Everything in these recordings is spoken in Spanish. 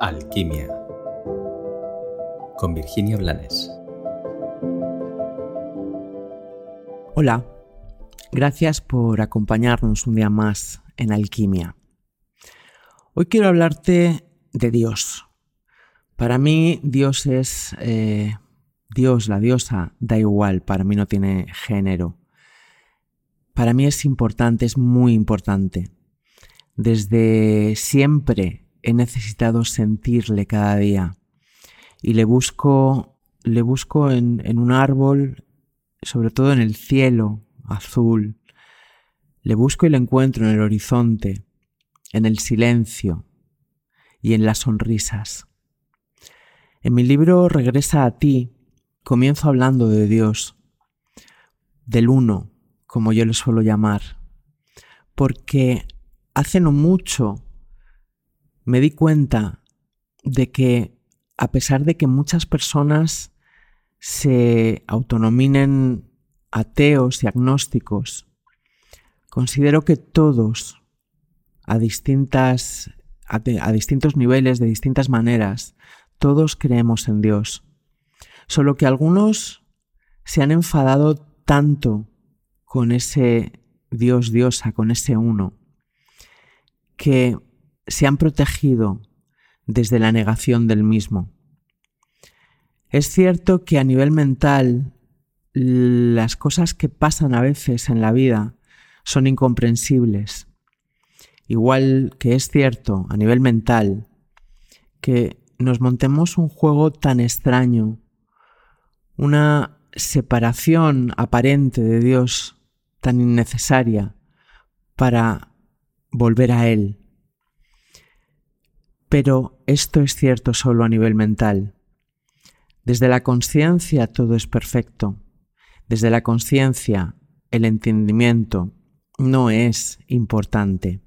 Alquimia con Virginia Blanes. Hola, gracias por acompañarnos un día más en Alquimia. Hoy quiero hablarte de Dios. Para mí Dios es eh, Dios, la diosa, da igual, para mí no tiene género. Para mí es importante, es muy importante. Desde siempre he necesitado sentirle cada día y le busco, le busco en, en un árbol, sobre todo en el cielo azul. Le busco y le encuentro en el horizonte, en el silencio y en las sonrisas. En mi libro Regresa a ti, comienzo hablando de Dios, del uno, como yo le suelo llamar, porque hace no mucho me di cuenta de que a pesar de que muchas personas se autonominen ateos y agnósticos, considero que todos, a, distintas, a, distintos niveles, de distintas maneras, todos creemos en Dios. Solo que algunos se han enfadado tanto con ese Dios diosa, con ese uno, que se han protegido desde la negación del mismo. Es cierto que a nivel mental las cosas que pasan a veces en la vida son incomprensibles. Igual que es cierto a nivel mental que nos montemos un juego tan extraño, una separación aparente de Dios tan innecesaria para volver a Él. Pero esto es cierto solo a nivel mental. Desde la conciencia todo es perfecto. Desde la conciencia el entendimiento no es importante.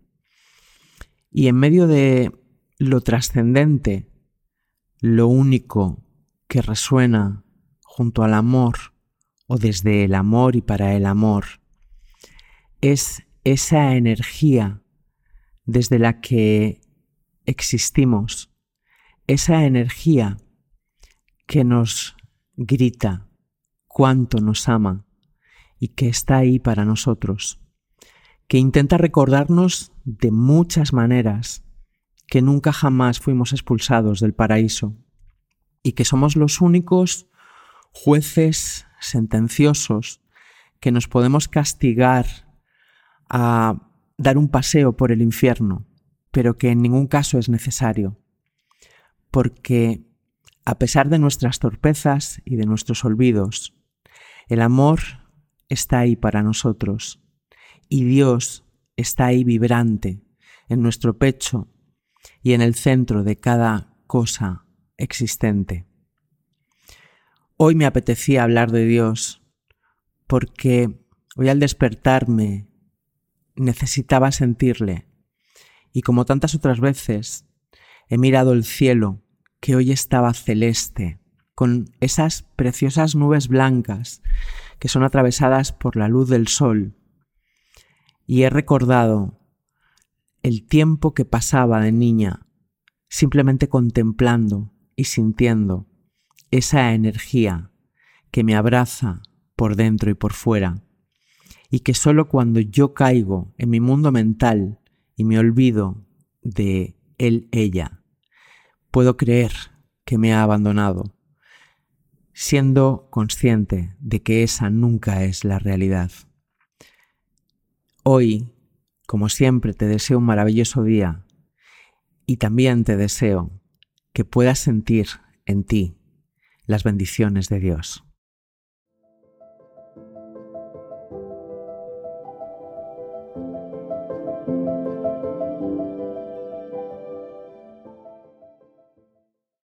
Y en medio de lo trascendente, lo único que resuena junto al amor o desde el amor y para el amor es esa energía desde la que existimos, esa energía que nos grita cuánto nos ama y que está ahí para nosotros, que intenta recordarnos de muchas maneras que nunca jamás fuimos expulsados del paraíso y que somos los únicos jueces sentenciosos que nos podemos castigar a dar un paseo por el infierno pero que en ningún caso es necesario, porque a pesar de nuestras torpezas y de nuestros olvidos, el amor está ahí para nosotros y Dios está ahí vibrante en nuestro pecho y en el centro de cada cosa existente. Hoy me apetecía hablar de Dios porque hoy al despertarme necesitaba sentirle y como tantas otras veces, he mirado el cielo, que hoy estaba celeste, con esas preciosas nubes blancas que son atravesadas por la luz del sol, y he recordado el tiempo que pasaba de niña, simplemente contemplando y sintiendo esa energía que me abraza por dentro y por fuera, y que solo cuando yo caigo en mi mundo mental y me olvido de él, ella, puedo creer que me ha abandonado, siendo consciente de que esa nunca es la realidad. Hoy, como siempre, te deseo un maravilloso día y también te deseo que puedas sentir en ti las bendiciones de Dios.